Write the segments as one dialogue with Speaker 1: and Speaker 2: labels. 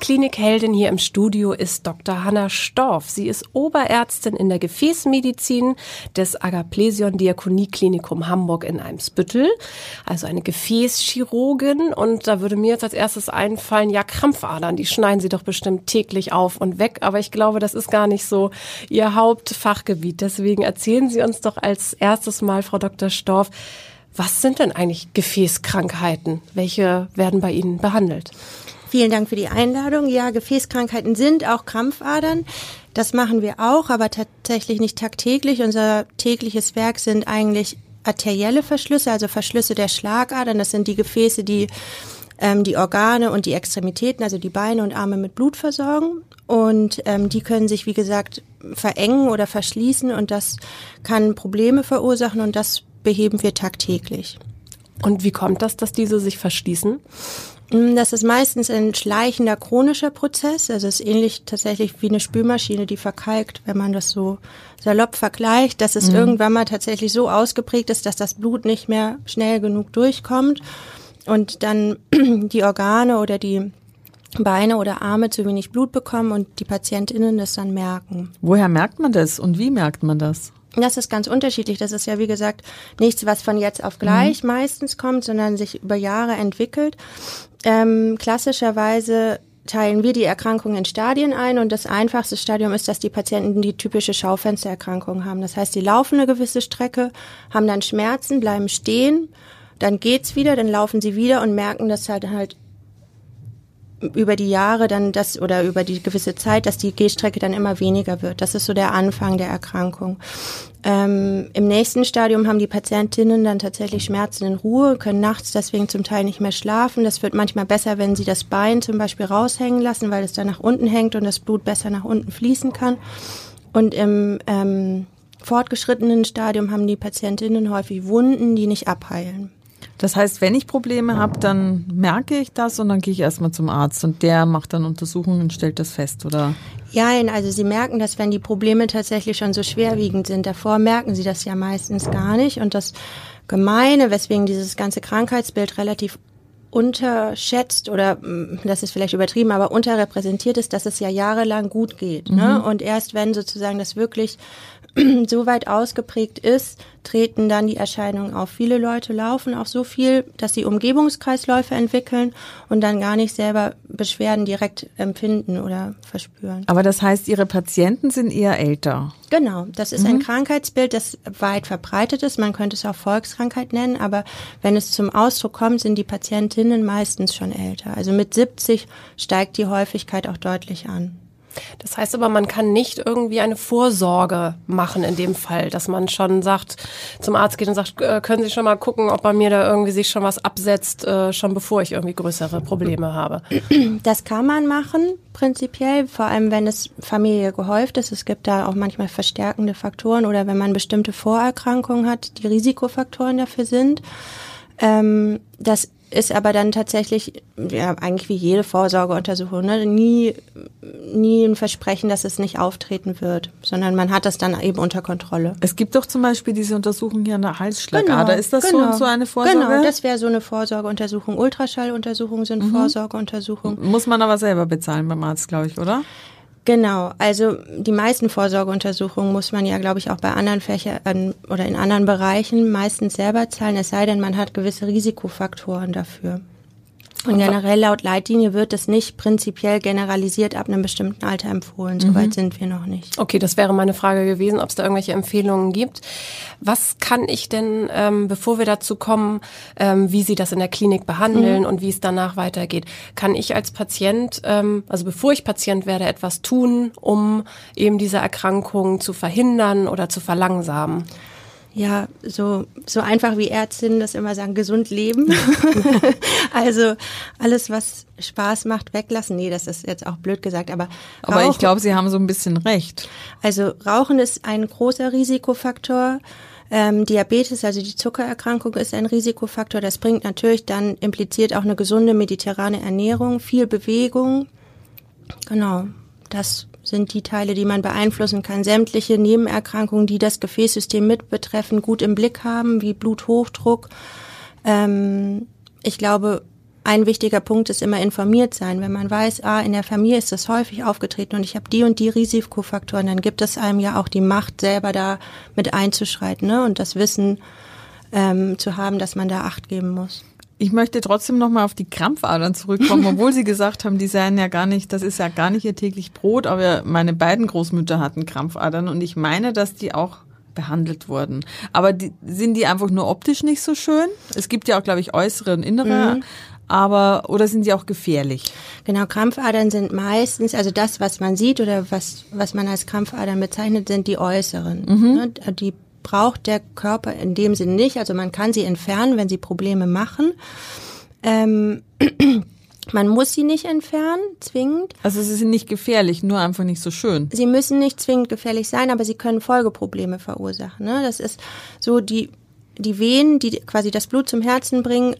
Speaker 1: Klinikheldin hier im Studio ist Dr. Hanna Storff. Sie ist Oberärztin in der Gefäßmedizin des Agaplesion Diakonieklinikum Hamburg in Eimsbüttel. Also eine Gefäßchirurgin. Und da würde mir jetzt als erstes einfallen, ja, Krampfadern, die schneiden Sie doch bestimmt täglich auf und weg. Aber ich glaube, das ist gar nicht so Ihr Hauptfachgebiet. Deswegen erzählen Sie uns doch als erstes mal, Frau Dr. Storff, was sind denn eigentlich Gefäßkrankheiten? Welche werden bei Ihnen behandelt?
Speaker 2: Vielen Dank für die Einladung. Ja, Gefäßkrankheiten sind auch Krampfadern. Das machen wir auch, aber tatsächlich nicht tagtäglich. Unser tägliches Werk sind eigentlich arterielle Verschlüsse, also Verschlüsse der Schlagadern. Das sind die Gefäße, die ähm, die Organe und die Extremitäten, also die Beine und Arme mit Blut versorgen. Und ähm, die können sich, wie gesagt, verengen oder verschließen und das kann Probleme verursachen und das beheben wir tagtäglich.
Speaker 1: Und wie kommt das, dass diese sich verschließen?
Speaker 2: Mm, das ist meistens ein schleichender chronischer Prozess. Also es ist ähnlich tatsächlich wie eine Spülmaschine, die verkalkt, wenn man das so salopp vergleicht, dass es mhm. irgendwann mal tatsächlich so ausgeprägt ist, dass das Blut nicht mehr schnell genug durchkommt und dann die Organe oder die Beine oder Arme zu wenig Blut bekommen und die PatientInnen das dann merken.
Speaker 3: Woher merkt man das und wie merkt man das?
Speaker 2: Das ist ganz unterschiedlich. Das ist ja, wie gesagt, nichts, was von jetzt auf gleich mhm. meistens kommt, sondern sich über Jahre entwickelt. Ähm, klassischerweise teilen wir die Erkrankung in Stadien ein und das einfachste Stadium ist, dass die Patienten die typische Schaufenstererkrankung haben. Das heißt, sie laufen eine gewisse Strecke, haben dann Schmerzen, bleiben stehen, dann geht's wieder, dann laufen sie wieder und merken, dass halt halt über die Jahre dann das oder über die gewisse Zeit, dass die Gehstrecke dann immer weniger wird. Das ist so der Anfang der Erkrankung. Ähm, Im nächsten Stadium haben die Patientinnen dann tatsächlich Schmerzen in Ruhe, können nachts deswegen zum Teil nicht mehr schlafen. Das wird manchmal besser, wenn sie das Bein zum Beispiel raushängen lassen, weil es dann nach unten hängt und das Blut besser nach unten fließen kann. Und im ähm, fortgeschrittenen Stadium haben die Patientinnen häufig Wunden, die nicht abheilen.
Speaker 3: Das heißt, wenn ich Probleme habe, dann merke ich das und dann gehe ich erstmal zum Arzt und der macht dann Untersuchungen und stellt das fest, oder?
Speaker 2: Ja, also Sie merken das, wenn die Probleme tatsächlich schon so schwerwiegend sind. Davor merken Sie das ja meistens gar nicht. Und das Gemeine, weswegen dieses ganze Krankheitsbild relativ unterschätzt oder mm, das ist vielleicht übertrieben, aber unterrepräsentiert ist, dass es ja jahrelang gut geht. Ne? Mhm. Und erst wenn sozusagen das wirklich so weit ausgeprägt ist, treten dann die Erscheinungen auf. Viele Leute laufen auch so viel, dass sie Umgebungskreisläufe entwickeln und dann gar nicht selber Beschwerden direkt empfinden oder verspüren.
Speaker 3: Aber das heißt, Ihre Patienten sind eher älter?
Speaker 2: Genau, das ist mhm. ein Krankheitsbild, das weit verbreitet ist. Man könnte es auch Volkskrankheit nennen, aber wenn es zum Ausdruck kommt, sind die Patientinnen meistens schon älter. Also mit 70 steigt die Häufigkeit auch deutlich an.
Speaker 1: Das heißt aber, man kann nicht irgendwie eine Vorsorge machen in dem Fall, dass man schon sagt, zum Arzt geht und sagt, äh, können Sie schon mal gucken, ob bei mir da irgendwie sich schon was absetzt, äh, schon bevor ich irgendwie größere Probleme habe.
Speaker 2: Das kann man machen, prinzipiell, vor allem wenn es Familie gehäuft ist. Es gibt da auch manchmal verstärkende Faktoren oder wenn man bestimmte Vorerkrankungen hat, die Risikofaktoren dafür sind. Ähm, das ist aber dann tatsächlich, ja, eigentlich wie jede Vorsorgeuntersuchung, ne, nie, nie ein Versprechen, dass es nicht auftreten wird, sondern man hat das dann eben unter Kontrolle.
Speaker 3: Es gibt doch zum Beispiel diese Untersuchung hier an der Halsschlagader.
Speaker 2: Genau,
Speaker 3: ist das
Speaker 2: genau,
Speaker 3: so, so eine Vorsorge?
Speaker 2: Genau, das wäre so eine Vorsorgeuntersuchung. Ultraschalluntersuchungen sind mhm. Vorsorgeuntersuchungen.
Speaker 3: Muss man aber selber bezahlen beim Arzt, glaube ich, oder?
Speaker 2: Genau, also die meisten Vorsorgeuntersuchungen muss man ja, glaube ich, auch bei anderen Fächern oder in anderen Bereichen meistens selber zahlen, es sei denn, man hat gewisse Risikofaktoren dafür. Und generell laut Leitlinie wird es nicht prinzipiell generalisiert ab einem bestimmten Alter empfohlen. Soweit mhm. sind wir noch nicht.
Speaker 1: Okay, das wäre meine Frage gewesen, ob es da irgendwelche Empfehlungen gibt. Was kann ich denn, ähm, bevor wir dazu kommen, ähm, wie Sie das in der Klinik behandeln mhm. und wie es danach weitergeht, kann ich als Patient, ähm, also bevor ich Patient werde, etwas tun, um eben diese Erkrankung zu verhindern oder zu verlangsamen?
Speaker 2: Ja, so, so einfach wie Ärztinnen das immer sagen, gesund leben. also alles, was Spaß macht, weglassen. Nee, das ist jetzt auch blöd gesagt, aber.
Speaker 3: Aber Rauchen, ich glaube, Sie haben so ein bisschen recht.
Speaker 2: Also Rauchen ist ein großer Risikofaktor. Ähm, Diabetes, also die Zuckererkrankung, ist ein Risikofaktor. Das bringt natürlich dann impliziert auch eine gesunde mediterrane Ernährung, viel Bewegung. Genau, das sind die Teile, die man beeinflussen kann. Sämtliche Nebenerkrankungen, die das Gefäßsystem mit betreffen, gut im Blick haben, wie Bluthochdruck. Ähm, ich glaube, ein wichtiger Punkt ist immer informiert sein. Wenn man weiß, ah, in der Familie ist das häufig aufgetreten und ich habe die und die Risikofaktoren, dann gibt es einem ja auch die Macht, selber da mit einzuschreiten ne? und das Wissen ähm, zu haben, dass man da Acht geben muss.
Speaker 3: Ich möchte trotzdem nochmal auf die Krampfadern zurückkommen, obwohl Sie gesagt haben, die seien ja gar nicht, das ist ja gar nicht ihr täglich Brot, aber meine beiden Großmütter hatten Krampfadern und ich meine, dass die auch behandelt wurden. Aber die, sind die einfach nur optisch nicht so schön? Es gibt ja auch, glaube ich, äußere und innere. Mhm. Aber, oder sind sie auch gefährlich?
Speaker 2: Genau, Krampfadern sind meistens, also das, was man sieht oder was, was man als Krampfadern bezeichnet, sind die äußeren. Mhm. Ne? Die braucht der Körper in dem Sinne nicht. Also man kann sie entfernen, wenn sie Probleme machen. Ähm, man muss sie nicht entfernen, zwingend.
Speaker 3: Also sie sind nicht gefährlich, nur einfach nicht so schön.
Speaker 2: Sie müssen nicht zwingend gefährlich sein, aber sie können Folgeprobleme verursachen. Ne? Das ist so die die Venen, die quasi das Blut zum Herzen bringen,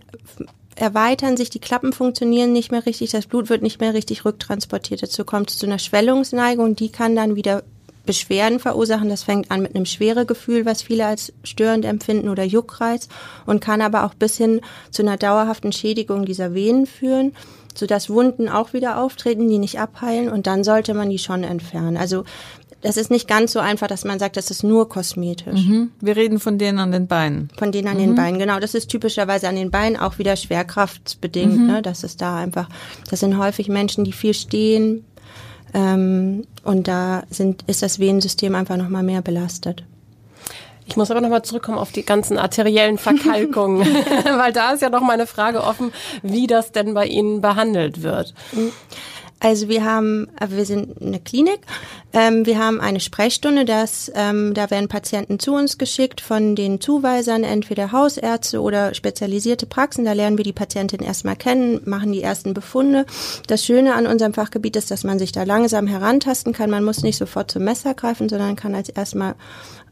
Speaker 2: erweitern sich, die Klappen funktionieren nicht mehr richtig, das Blut wird nicht mehr richtig rücktransportiert. Dazu kommt es zu einer Schwellungsneigung, die kann dann wieder Beschwerden verursachen. Das fängt an mit einem Schweregefühl, was viele als störend empfinden oder Juckreiz und kann aber auch bis hin zu einer dauerhaften Schädigung dieser Venen führen, sodass Wunden auch wieder auftreten, die nicht abheilen und dann sollte man die schon entfernen. Also das ist nicht ganz so einfach, dass man sagt, das ist nur kosmetisch.
Speaker 3: Mhm. Wir reden von denen an den Beinen.
Speaker 2: Von denen an mhm. den Beinen, genau. Das ist typischerweise an den Beinen auch wieder schwerkraftsbedingt. Mhm. Ne? Das ist da einfach, das sind häufig Menschen, die viel stehen, ähm, und da sind, ist das Venensystem einfach nochmal mehr belastet.
Speaker 1: Ich muss aber nochmal zurückkommen auf die ganzen arteriellen Verkalkungen, weil da ist ja noch mal eine Frage offen, wie das denn bei Ihnen behandelt wird.
Speaker 2: Also wir haben, wir sind eine Klinik. Ähm, wir haben eine Sprechstunde, das, ähm, da werden Patienten zu uns geschickt von den Zuweisern, entweder Hausärzte oder spezialisierte Praxen. Da lernen wir die Patientin erstmal kennen, machen die ersten Befunde. Das Schöne an unserem Fachgebiet ist, dass man sich da langsam herantasten kann. Man muss nicht sofort zum Messer greifen, sondern kann als erstmal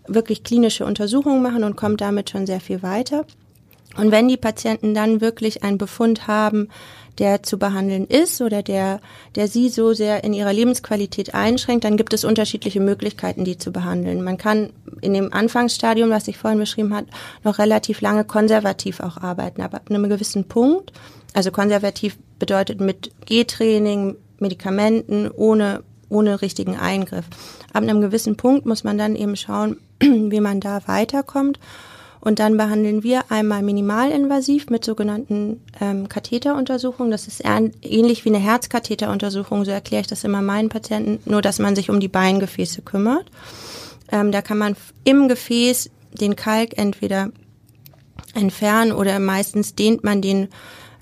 Speaker 2: wirklich klinische Untersuchungen machen und kommt damit schon sehr viel weiter. Und wenn die Patienten dann wirklich einen Befund haben, der zu behandeln ist oder der, der sie so sehr in ihrer Lebensqualität einschränkt, dann gibt es unterschiedliche Möglichkeiten, die zu behandeln. Man kann in dem Anfangsstadium, was ich vorhin beschrieben habe, noch relativ lange konservativ auch arbeiten, aber ab einem gewissen Punkt, also konservativ bedeutet mit Gehtraining, Medikamenten, ohne, ohne richtigen Eingriff. Ab einem gewissen Punkt muss man dann eben schauen, wie man da weiterkommt. Und dann behandeln wir einmal minimalinvasiv mit sogenannten ähm, Katheteruntersuchungen. Das ist ähnlich wie eine Herzkatheteruntersuchung, so erkläre ich das immer meinen Patienten, nur dass man sich um die Beingefäße kümmert. Ähm, da kann man im Gefäß den Kalk entweder entfernen oder meistens dehnt man den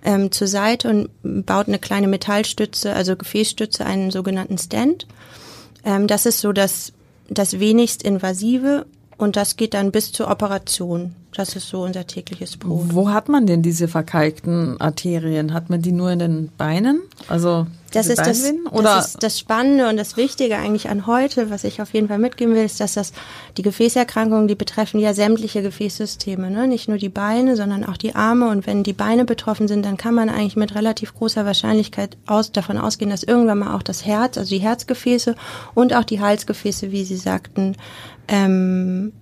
Speaker 2: ähm, zur Seite und baut eine kleine Metallstütze, also Gefäßstütze, einen sogenannten Stand. Ähm, das ist so das, das wenigst invasive und das geht dann bis zur Operation. Das ist so unser tägliches Brot.
Speaker 3: Wo hat man denn diese verkalkten Arterien? Hat man die nur in den Beinen? Also
Speaker 2: das ist das, das ist das Spannende und das Wichtige eigentlich an heute, was ich auf jeden Fall mitgeben will, ist, dass das die Gefäßerkrankungen, die betreffen ja sämtliche Gefäßsysteme, ne? nicht nur die Beine, sondern auch die Arme. Und wenn die Beine betroffen sind, dann kann man eigentlich mit relativ großer Wahrscheinlichkeit aus, davon ausgehen, dass irgendwann mal auch das Herz, also die Herzgefäße und auch die Halsgefäße, wie Sie sagten, ähm,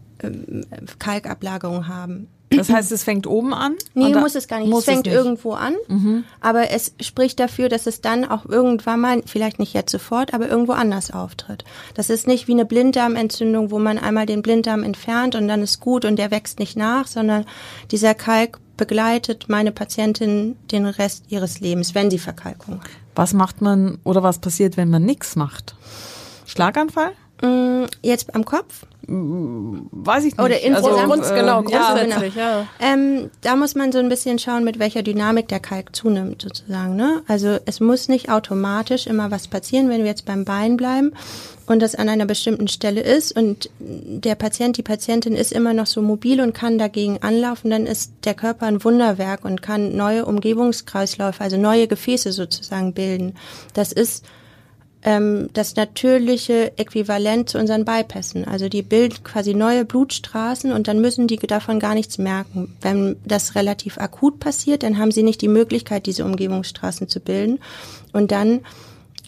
Speaker 2: Kalkablagerung haben.
Speaker 3: Das heißt, es fängt oben an?
Speaker 2: Nee, muss es gar nicht. Es fängt es nicht. irgendwo an. Mhm. Aber es spricht dafür, dass es dann auch irgendwann mal, vielleicht nicht jetzt sofort, aber irgendwo anders auftritt. Das ist nicht wie eine Blinddarmentzündung, wo man einmal den Blinddarm entfernt und dann ist gut und der wächst nicht nach, sondern dieser Kalk begleitet meine Patientin den Rest ihres Lebens, wenn sie Verkalkung hat.
Speaker 3: Was macht man oder was passiert, wenn man nichts macht? Schlaganfall?
Speaker 2: Mm, Jetzt am Kopf?
Speaker 3: Weiß ich nicht.
Speaker 2: Oder insgesamt?
Speaker 1: Grund,
Speaker 3: äh,
Speaker 1: genau,
Speaker 2: ja,
Speaker 1: grundsätzlich, ja.
Speaker 2: Ähm, da muss man so ein bisschen schauen, mit welcher Dynamik der Kalk zunimmt, sozusagen. Ne? Also es muss nicht automatisch immer was passieren, wenn wir jetzt beim Bein bleiben und das an einer bestimmten Stelle ist und der Patient, die Patientin ist immer noch so mobil und kann dagegen anlaufen, dann ist der Körper ein Wunderwerk und kann neue Umgebungskreisläufe, also neue Gefäße sozusagen bilden. Das ist ähm, das natürliche Äquivalent zu unseren Bypassen. Also die bilden quasi neue Blutstraßen und dann müssen die davon gar nichts merken. Wenn das relativ akut passiert, dann haben sie nicht die Möglichkeit, diese Umgebungsstraßen zu bilden. Und dann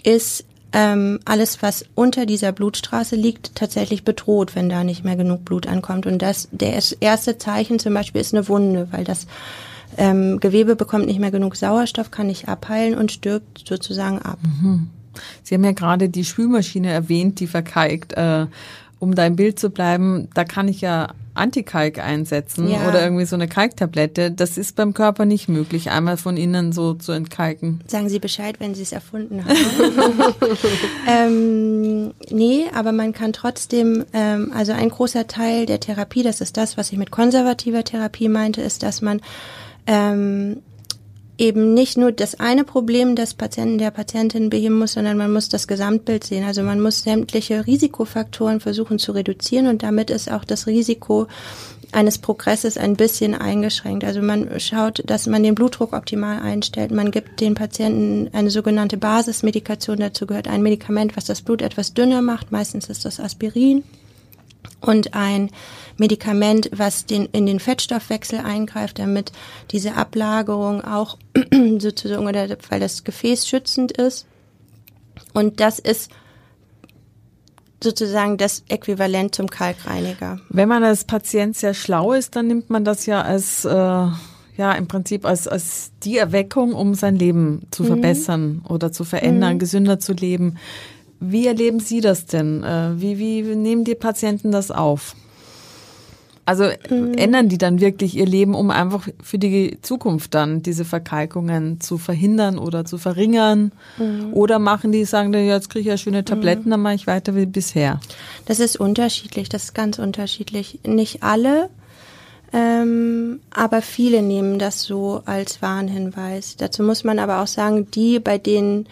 Speaker 2: ist ähm, alles, was unter dieser Blutstraße liegt, tatsächlich bedroht, wenn da nicht mehr genug Blut ankommt. Und das, der erste Zeichen zum Beispiel ist eine Wunde, weil das ähm, Gewebe bekommt nicht mehr genug Sauerstoff, kann nicht abheilen und stirbt sozusagen ab.
Speaker 3: Sie haben ja gerade die Spülmaschine erwähnt, die verkalkt. Äh, um da im Bild zu bleiben, da kann ich ja Antikalk einsetzen
Speaker 2: Ja.
Speaker 3: oder irgendwie so eine Kalktablette. Das ist beim Körper nicht möglich, einmal von innen so zu entkalken.
Speaker 2: Sagen Sie Bescheid, wenn Sie es erfunden haben. ähm, nee, aber man kann trotzdem, ähm, also ein großer Teil der Therapie, das ist das, was ich mit konservativer Therapie meinte, ist, dass man ähm, eben nicht nur das eine Problem des Patienten, der Patientin beheben muss, sondern man muss das Gesamtbild sehen. Also man muss sämtliche Risikofaktoren versuchen zu reduzieren und damit ist auch das Risiko eines Progresses ein bisschen eingeschränkt. Also man schaut, dass man den Blutdruck optimal einstellt. Man gibt den Patienten eine sogenannte Basismedikation. Dazu gehört ein Medikament, was das Blut etwas dünner macht. Meistens ist das Aspirin und ein Medikament, was den, in den Fettstoffwechsel eingreift, damit diese Ablagerung auch sozusagen, oder weil das Gefäß schützend ist. Und das ist sozusagen das Äquivalent zum Kalkreiniger.
Speaker 3: Wenn man als Patient sehr schlau ist, dann nimmt man das ja als äh, ja im Prinzip als, als die Erweckung, um sein Leben zu verbessern oder zu verändern, gesünder zu leben. Wie erleben Sie das denn? Äh, Wie, wie nehmen die Patienten das auf? Also ändern die dann wirklich ihr Leben, um einfach für die Zukunft dann diese Verkalkungen zu verhindern oder zu verringern? Oder machen die, sagen, die, jetzt kriege ich ja schöne Tabletten, dann mache ich weiter wie bisher?
Speaker 2: Das ist unterschiedlich, das ist ganz unterschiedlich. Nicht alle, ähm, aber viele nehmen das so als Warnhinweis. Dazu muss man aber auch sagen, die, bei denen,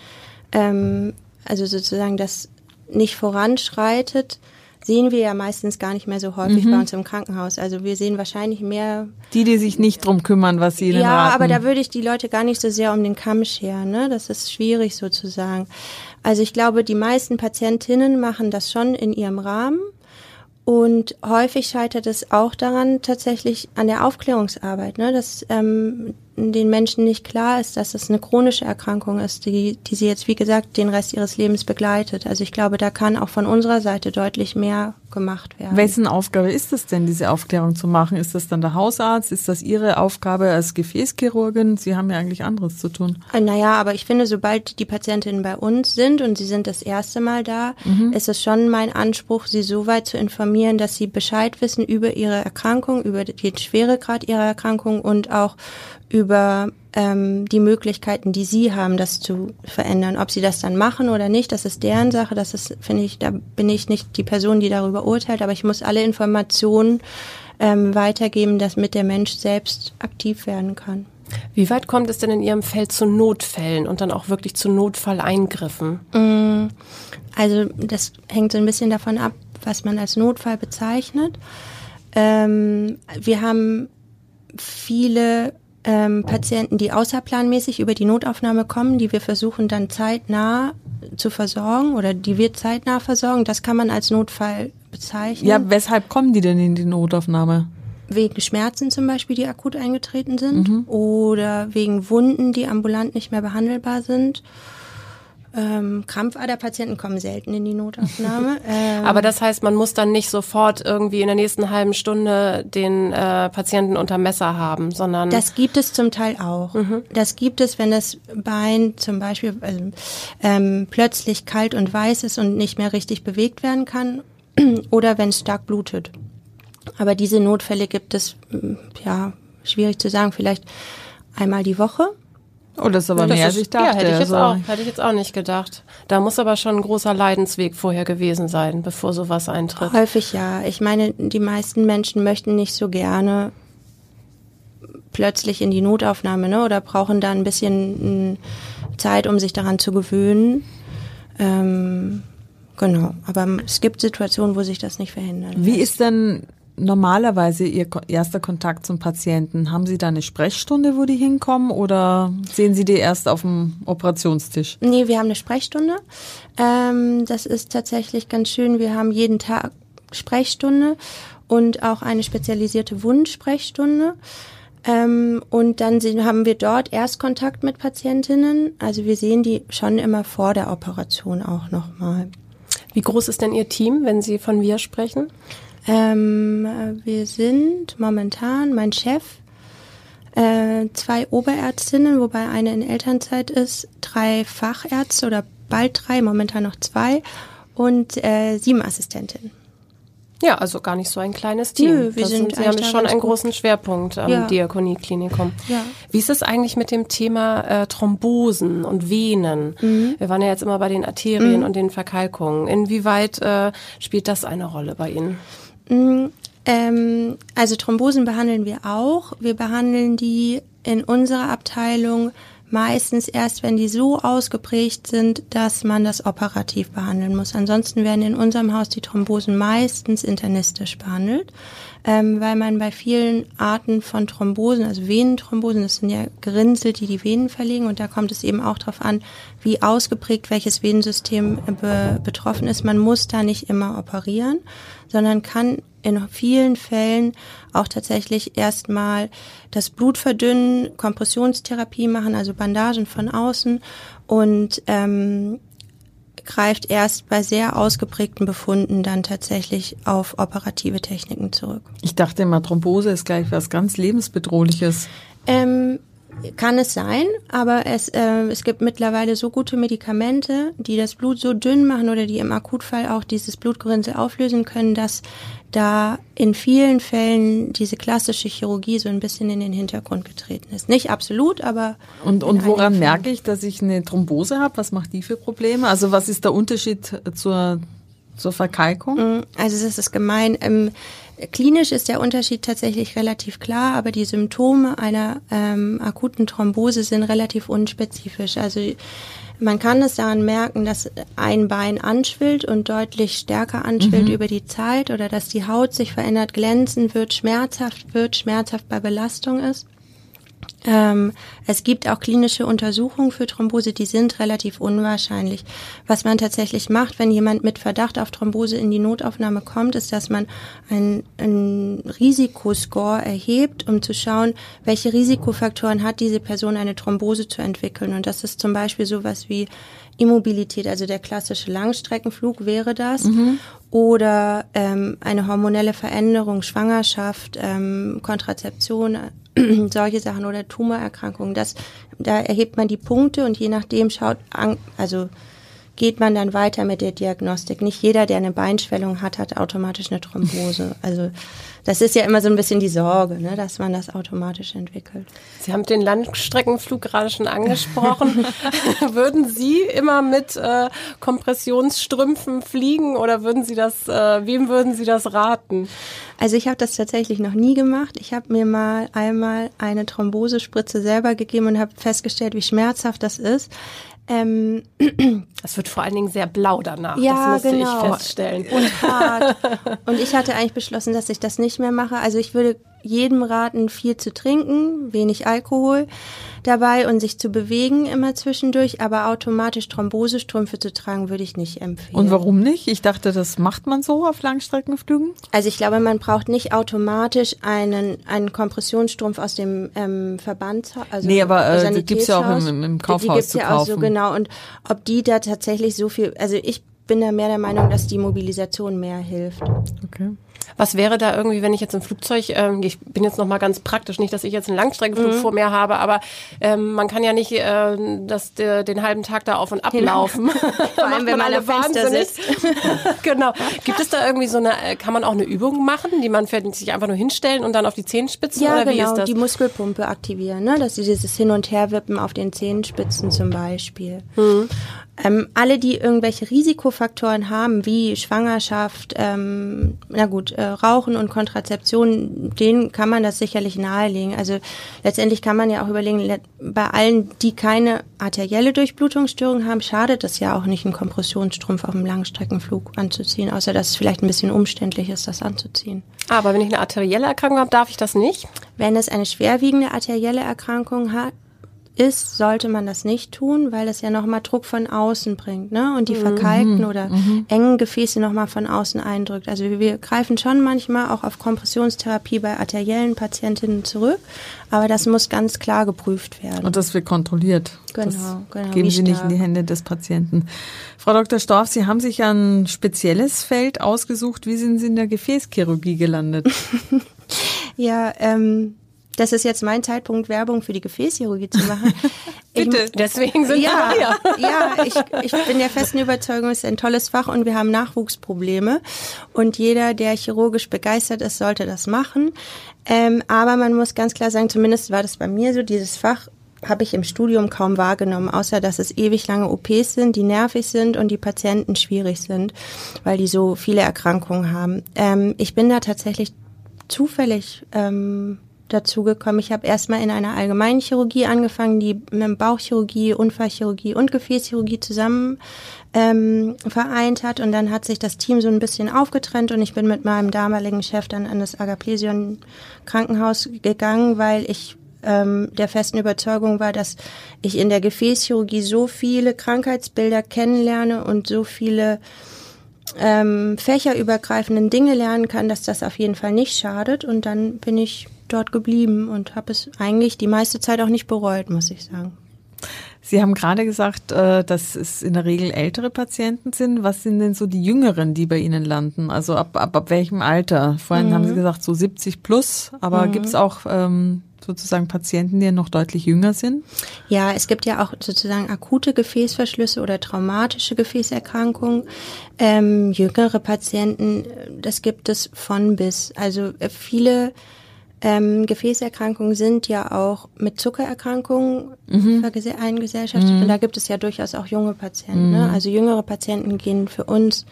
Speaker 2: ähm, also sozusagen das nicht voranschreitet, sehen wir ja meistens gar nicht mehr so häufig bei uns im Krankenhaus. Also wir sehen wahrscheinlich mehr
Speaker 3: Die, die sich nicht drum kümmern, was sie ihnen
Speaker 2: ja,
Speaker 3: raten.
Speaker 2: aber da würde ich die Leute gar nicht so sehr um den Kamm scheren. Ne? Das ist schwierig sozusagen. Also ich glaube, die meisten Patientinnen machen das schon in ihrem Rahmen. Und häufig scheitert es auch daran, tatsächlich an der Aufklärungsarbeit, ne? dass ähm, den Menschen nicht klar ist, dass es eine chronische Erkrankung ist, die, die sie jetzt, wie gesagt, den Rest ihres Lebens begleitet. Also ich glaube, da kann auch von unserer Seite deutlich mehr gemacht werden.
Speaker 3: Wessen Aufgabe ist es denn, diese Aufklärung zu machen? Ist das dann der Hausarzt? Ist das Ihre Aufgabe als Gefäßchirurgin? Sie haben ja eigentlich anderes zu tun.
Speaker 2: Äh, Naja, aber ich finde, sobald die Patientinnen bei uns sind und sie sind das erste Mal da, ist es schon mein Anspruch, sie so weit zu informieren, dass sie Bescheid wissen über ihre Erkrankung, über den Schweregrad ihrer Erkrankung und auch über ähm, die Möglichkeiten, die sie haben, das zu verändern. Ob sie das dann machen oder nicht, das ist deren Sache. Das ist, finde ich, da bin ich nicht die Person, die darüber urteilt, aber ich muss alle Informationen ähm, weitergeben, damit der Mensch selbst aktiv werden kann.
Speaker 1: Wie weit kommt es denn in Ihrem Feld zu Notfällen und dann auch wirklich zu Notfalleingriffen?
Speaker 2: Also das hängt so ein bisschen davon ab, was man als Notfall bezeichnet. Ähm, wir haben viele ähm, Patienten, die außerplanmäßig über die Notaufnahme kommen, die wir versuchen dann zeitnah zu versorgen oder die wir zeitnah versorgen. Das kann man als Notfall bezeichnen.
Speaker 3: Ja, weshalb kommen die denn in die Notaufnahme?
Speaker 2: Wegen Schmerzen zum Beispiel, die akut eingetreten sind oder wegen Wunden, die ambulant nicht mehr behandelbar sind. Ähm, Krampfaderpatienten kommen selten in die Notaufnahme. ähm,
Speaker 1: Aber das heißt, man muss dann nicht sofort irgendwie in der nächsten halben Stunde den äh, Patienten unter Messer haben, sondern
Speaker 2: Das gibt es zum Teil auch. Das gibt es, wenn das Bein zum Beispiel also, ähm, plötzlich kalt und weiß ist und nicht mehr richtig bewegt werden kann oder wenn es stark blutet. Aber diese Notfälle gibt es, ja, schwierig zu sagen, vielleicht einmal die Woche.
Speaker 3: Oh, das ist aber
Speaker 1: Das
Speaker 3: mehr,
Speaker 1: ist-
Speaker 3: als ich dachte.
Speaker 1: Ja, hätte ich, jetzt
Speaker 3: Also,
Speaker 1: auch, hätte ich jetzt auch nicht gedacht. Da muss aber schon ein großer Leidensweg vorher gewesen sein, bevor sowas eintritt.
Speaker 2: Häufig ja. Ich meine, die meisten Menschen möchten nicht so gerne plötzlich in die Notaufnahme, ne? Oder brauchen da ein bisschen mm, Zeit, um sich daran zu gewöhnen. Ähm, genau. Aber es gibt Situationen, wo sich das nicht verhindert.
Speaker 3: Wie ist denn normalerweise Ihr erster Kontakt zum Patienten? Haben Sie da eine Sprechstunde, wo die hinkommen oder sehen Sie die erst auf dem Operationstisch?
Speaker 2: Nee, wir haben eine Sprechstunde. Ähm, das ist tatsächlich ganz schön. Wir haben jeden Tag Sprechstunde und auch eine spezialisierte Wundsprechstunde. Ähm, und dann sehen, haben wir dort Erstkontakt mit Patientinnen. Also wir sehen die schon immer vor der Operation auch nochmal.
Speaker 1: Wie groß ist denn Ihr Team, wenn Sie von wir sprechen?
Speaker 2: Ähm, wir sind momentan mein Chef, äh, zwei Oberärztinnen, wobei eine in Elternzeit ist, drei Fachärzte oder bald drei, momentan noch zwei und äh, sieben Assistentinnen.
Speaker 1: Ja, also gar nicht so ein kleines Team.
Speaker 2: Nö, wir
Speaker 1: Das
Speaker 2: sind
Speaker 1: Sie haben schon einen großen Schwerpunkt am
Speaker 2: Ja.
Speaker 1: Diakonieklinikum.
Speaker 2: Ja.
Speaker 1: Wie ist es eigentlich mit dem Thema äh, Thrombosen und Venen?
Speaker 2: Mhm.
Speaker 1: Wir waren ja jetzt immer bei den Arterien und den Verkalkungen. Inwieweit äh, spielt das eine Rolle bei Ihnen?
Speaker 2: Mm, Ähm, also Thrombosen behandeln wir auch. Wir behandeln die in unserer Abteilung meistens erst, wenn die so ausgeprägt sind, dass man das operativ behandeln muss. Ansonsten werden in unserem Haus die Thrombosen meistens internistisch behandelt, ähm, weil man bei vielen Arten von Thrombosen, also Venenthrombosen, das sind ja Gerinnsel, die die Venen verlegen und da kommt es eben auch darauf an, wie ausgeprägt welches Venensystem be betroffen ist. Man muss da nicht immer operieren, sondern kann in vielen Fällen auch tatsächlich erstmal das Blut verdünnen, Kompressionstherapie machen, also Bandagen von außen und ähm, greift erst bei sehr ausgeprägten Befunden dann tatsächlich auf operative Techniken zurück.
Speaker 3: Ich dachte immer, Thrombose ist gleich was ganz lebensbedrohliches.
Speaker 2: Ähm, kann es sein, aber es, äh, es gibt mittlerweile so gute Medikamente, die das Blut so dünn machen oder die im Akutfall auch dieses Blutgerinnsel auflösen können, dass da in vielen Fällen diese klassische Chirurgie so ein bisschen in den Hintergrund getreten ist. Nicht absolut, aber
Speaker 3: Und, und woran merke ich, dass ich eine Thrombose habe? Was macht die für Probleme? Also was ist der Unterschied zur, zur Verkalkung?
Speaker 2: Mm, Also das ist gemein. Ähm, klinisch ist der Unterschied tatsächlich relativ klar, aber die Symptome einer ähm, akuten Thrombose sind relativ unspezifisch. Also man kann es daran merken, dass ein Bein anschwillt und deutlich stärker anschwillt über die Zeit oder dass die Haut sich verändert, glänzend wird, schmerzhaft wird, schmerzhaft bei Belastung ist. Ähm, es gibt auch klinische Untersuchungen für Thrombose, die sind relativ unwahrscheinlich. Was man tatsächlich macht, wenn jemand mit Verdacht auf Thrombose in die Notaufnahme kommt, ist, dass man einen, Risikoscore erhebt, um zu schauen, welche Risikofaktoren hat diese Person, eine Thrombose zu entwickeln. Und das ist zum Beispiel sowas wie Immobilität, also der klassische Langstreckenflug wäre das, oder ähm, eine hormonelle Veränderung, Schwangerschaft, ähm, Kontrazeption, solche Sachen oder Tumorerkrankungen. Das, da erhebt man die Punkte und je nachdem schaut, an, also geht man dann weiter mit der Diagnostik. Nicht jeder, der eine Beinschwellung hat, hat automatisch eine Thrombose. Also das ist ja immer so ein bisschen die Sorge, ne, dass man das automatisch entwickelt.
Speaker 1: Sie haben den Langstreckenflug gerade schon angesprochen. würden Sie immer mit äh, Kompressionsstrümpfen fliegen oder würden Sie das, äh, wem würden Sie das raten?
Speaker 2: Also ich habe das tatsächlich noch nie gemacht. Ich habe mir mal einmal eine Thrombosespritze selber gegeben und habe festgestellt, wie schmerzhaft das ist. Ähm,
Speaker 1: Das wird vor allen Dingen sehr blau danach.
Speaker 2: Ja,
Speaker 1: das musste
Speaker 2: genau.
Speaker 1: ich feststellen.
Speaker 2: und hart. Und ich hatte eigentlich beschlossen, dass ich das nicht mehr mache. Also ich würde jedem raten, viel zu trinken, wenig Alkohol dabei und sich zu bewegen immer zwischendurch, aber automatisch Thrombosestrümpfe zu tragen, würde ich nicht empfehlen.
Speaker 3: Und warum nicht? Ich dachte, das macht man so auf Langstreckenflügen.
Speaker 2: Also ich glaube, man braucht nicht automatisch einen, einen Kompressionsstrumpf aus dem ähm, Verband. Also
Speaker 3: Nee, aber, äh, die gibt's ja auch im- im Kaufhaus
Speaker 2: Die gibt's
Speaker 3: zu
Speaker 2: ja auch so
Speaker 3: kaufen.
Speaker 2: genau. Und ob die da tatsächlich so viel, also ich bin da mehr der Meinung, dass die Mobilisation mehr hilft.
Speaker 3: Okay.
Speaker 1: Was wäre da irgendwie, wenn ich jetzt im Flugzeug, ähm, ich bin jetzt noch mal ganz praktisch, nicht, dass ich jetzt einen Langstreckenflug mhm. vor mir habe, aber ähm, man kann ja nicht äh, das, der, den halben Tag da auf und ablaufen.
Speaker 2: Vor allem, wenn man alle sitzt.
Speaker 1: genau. Gibt es da irgendwie so eine, äh, kann man auch eine Übung machen, die man vielleicht sich einfach nur hinstellen und dann auf die Zehenspitzen
Speaker 2: ja,
Speaker 1: oder
Speaker 2: genau,
Speaker 1: wie ist das?
Speaker 2: die Muskelpumpe aktivieren, ne? dass sie dieses Hin- und Herwippen auf den Zehenspitzen zum Beispiel. Mhm. Ähm, alle, die irgendwelche Risikofaktoren haben, wie Schwangerschaft, ähm, na gut, äh, Rauchen und Kontrazeption, denen kann man das sicherlich nahelegen. Also letztendlich kann man ja auch überlegen, bei allen, die keine arterielle Durchblutungsstörung haben, schadet es ja auch nicht, einen Kompressionsstrumpf auf einem Langstreckenflug anzuziehen, außer dass es vielleicht ein bisschen umständlich ist, das anzuziehen.
Speaker 1: Aber wenn ich eine arterielle Erkrankung habe, darf ich das nicht?
Speaker 2: Wenn es eine schwerwiegende arterielle Erkrankung hat, ist, sollte man das nicht tun, weil es ja nochmal Druck von außen bringt, ne? Und die mhm. verkalkten mhm. oder mhm. engen Gefäße nochmal von außen eindrückt. Also wir, wir greifen schon manchmal auch auf Kompressionstherapie bei arteriellen Patientinnen zurück, aber das muss ganz klar geprüft werden.
Speaker 3: Und das wird kontrolliert.
Speaker 2: Genau, das genau.
Speaker 3: Geben Sie nicht in die Hände des Patienten. Frau Dr. Storff, Sie haben sich ein spezielles Feld ausgesucht. Wie sind Sie in der Gefäßchirurgie gelandet?
Speaker 2: ja, ähm, das ist jetzt mein Zeitpunkt, Werbung für die Gefäßchirurgie zu machen.
Speaker 1: Bitte, ich, deswegen sind
Speaker 2: ja, wir hier. Ja, ich, ich bin der festen Überzeugung, es ist ein tolles Fach und wir haben Nachwuchsprobleme. Und jeder, der chirurgisch begeistert ist, sollte das machen. Ähm, aber man muss ganz klar sagen, zumindest war das bei mir so, dieses Fach habe ich im Studium kaum wahrgenommen, außer dass es ewig lange OPs sind, die nervig sind und die Patienten schwierig sind, weil die so viele Erkrankungen haben. Ähm, ich bin da tatsächlich zufällig ähm, dazugekommen. Ich habe erstmal in einer allgemeinen Chirurgie angefangen, die mit Bauchchirurgie, Unfallchirurgie und Gefäßchirurgie zusammen ähm, vereint hat. Und dann hat sich das Team so ein bisschen aufgetrennt und ich bin mit meinem damaligen Chef dann an das Agaplesion Krankenhaus gegangen, weil ich ähm, der festen Überzeugung war, dass ich in der Gefäßchirurgie so viele Krankheitsbilder kennenlerne und so viele ähm, fächerübergreifenden Dinge lernen kann, dass das auf jeden Fall nicht schadet. Und dann bin ich dort geblieben und habe es eigentlich die meiste Zeit auch nicht bereut, muss ich sagen.
Speaker 3: Sie haben gerade gesagt, äh, dass es in der Regel ältere Patienten sind. Was sind denn so die Jüngeren, die bei Ihnen landen? Also ab, ab, ab welchem Alter? Vorhin mhm. haben Sie mhm. gesagt, so 70 plus, aber mhm. gibt es auch ähm, sozusagen Patienten, die noch deutlich jünger sind?
Speaker 2: Ja, es gibt ja auch sozusagen akute Gefäßverschlüsse oder traumatische Gefäßerkrankungen. Ähm, jüngere Patienten, das gibt es von bis. Also äh, viele ähm, Gefäßerkrankungen sind ja auch mit Zuckererkrankungen mhm. eingesellschaftet mhm. und da gibt es ja durchaus auch junge Patienten. Ne? Mhm. Ne? Also jüngere Patienten gehen für uns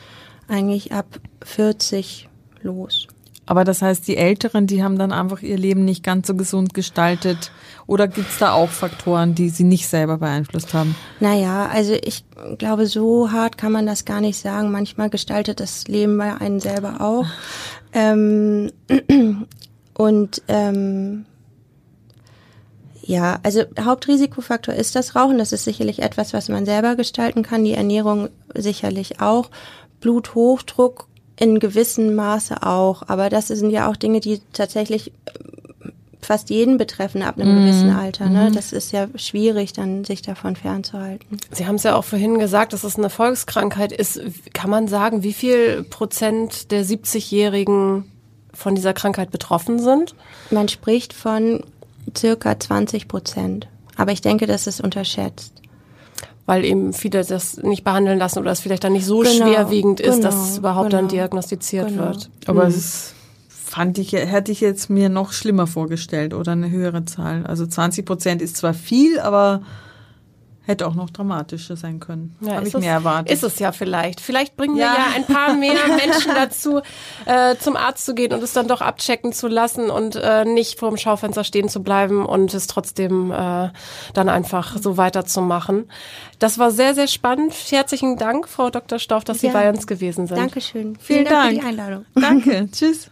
Speaker 2: eigentlich ab 40 los.
Speaker 3: Aber das heißt, die Älteren, die haben dann einfach ihr Leben nicht ganz so gesund gestaltet. Oder gibt es da auch Faktoren, die sie nicht selber beeinflusst haben?
Speaker 2: Naja, also ich glaube, so hart kann man das gar nicht sagen. Manchmal gestaltet das Leben bei einem selber auch. Ähm, und ähm, ja, also Hauptrisikofaktor ist das Rauchen. Das ist sicherlich etwas, was man selber gestalten kann. Die Ernährung sicherlich auch. Bluthochdruck in gewissem Maße auch. Aber das sind ja auch Dinge, die tatsächlich äh, fast jeden betreffen ab einem mhm. gewissen Alter. Ne? Mhm. Das ist ja schwierig, dann sich davon fernzuhalten.
Speaker 1: Sie haben es ja auch vorhin gesagt, dass es eine Volkskrankheit ist. Kann man sagen, wie viel Prozent der 70-Jährigen von dieser Krankheit betroffen sind?
Speaker 2: Man spricht von circa 20 Prozent. Aber ich denke, das ist unterschätzt.
Speaker 1: Weil eben viele das nicht behandeln lassen oder es vielleicht dann nicht so genau, schwerwiegend ist, genau, dass es überhaupt genau, dann diagnostiziert genau. wird.
Speaker 3: Aber mhm. es fand ich, hätte ich jetzt mir noch schlimmer vorgestellt oder eine höhere Zahl. Also 20 Prozent ist zwar viel, aber Hätte auch noch dramatischer sein können. Ja, Habe ich mir erwartet.
Speaker 1: Ist es ja vielleicht. Vielleicht bringen ja. wir ja ein paar mehr Menschen dazu, äh, zum Arzt zu gehen und es dann doch abchecken zu lassen und äh, nicht vor dem Schaufenster stehen zu bleiben und es trotzdem äh, dann einfach so weiterzumachen. Das war sehr, sehr spannend. Herzlichen Dank, Frau Dr. Stoff, dass ja. Sie bei uns gewesen sind.
Speaker 2: Dankeschön. Vielen, Vielen Dank, Dank für die Einladung.
Speaker 3: Danke. Tschüss.